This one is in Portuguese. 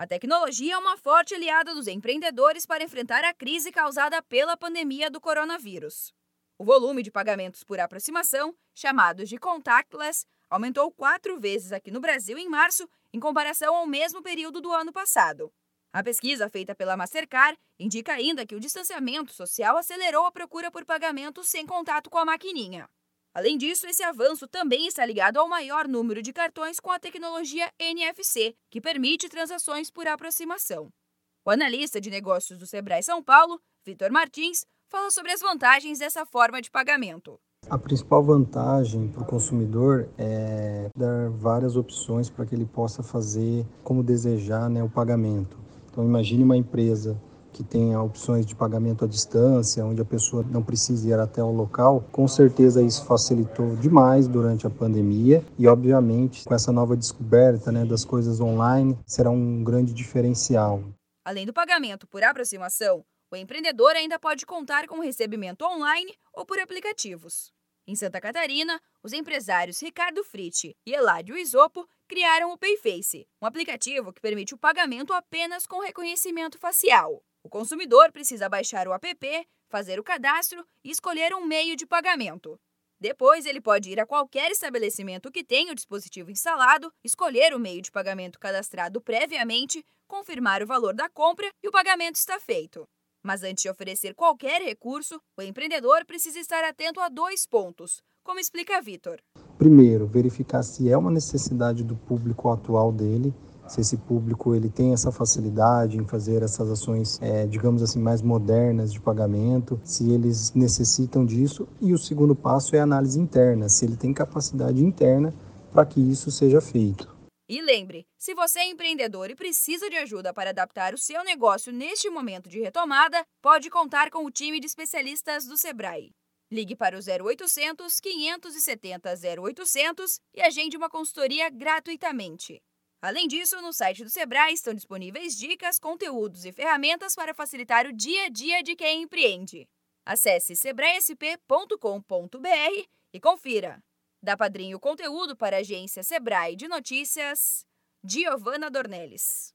A tecnologia é uma forte aliada dos empreendedores para enfrentar a crise causada pela pandemia do coronavírus. O volume de pagamentos por aproximação, chamados de contactless, aumentou quatro vezes aqui no Brasil em março, em comparação ao mesmo período do ano passado. A pesquisa feita pela Mastercard indica ainda que o distanciamento social acelerou a procura por pagamentos sem contato com a maquininha. Além disso, esse avanço também está ligado ao maior número de cartões com a tecnologia NFC, que permite transações por aproximação. O analista de negócios do Sebrae São Paulo, Vitor Martins, fala sobre as vantagens dessa forma de pagamento. A principal vantagem para o consumidor é dar várias opções para que ele possa fazer como desejar né, o pagamento. Então, imagine uma empresa que tenha opções de pagamento à distância, onde a pessoa não precisa ir até o local, com certeza isso facilitou demais durante a pandemia e, obviamente, com essa nova descoberta né, das coisas online, será um grande diferencial. Além do pagamento por aproximação, o empreendedor ainda pode contar com recebimento online ou por aplicativos. Em Santa Catarina, os empresários Ricardo Fritti e Eládio Isopo criaram o Payface, um aplicativo que permite o pagamento apenas com reconhecimento facial. O consumidor precisa baixar o app, fazer o cadastro e escolher um meio de pagamento. Depois, ele pode ir a qualquer estabelecimento que tenha o dispositivo instalado, escolher o meio de pagamento cadastrado previamente, confirmar o valor da compra e o pagamento está feito. Mas antes de oferecer qualquer recurso, o empreendedor precisa estar atento a dois pontos, como explica Vitor. Primeiro, verificar se é uma necessidade do público atual dele se esse público ele tem essa facilidade em fazer essas ações, é, digamos assim, mais modernas de pagamento, se eles necessitam disso. E o segundo passo é a análise interna, se ele tem capacidade interna para que isso seja feito. E lembre, se você é empreendedor e precisa de ajuda para adaptar o seu negócio neste momento de retomada, pode contar com o time de especialistas do Sebrae. Ligue para o 0800 570 0800 e agende uma consultoria gratuitamente. Além disso, no site do Sebrae estão disponíveis dicas, conteúdos e ferramentas para facilitar o dia a dia de quem empreende. Acesse sebraesp.com.br e confira. Da Padrinho Conteúdo para a agência Sebrae de Notícias, Giovana Dornelles.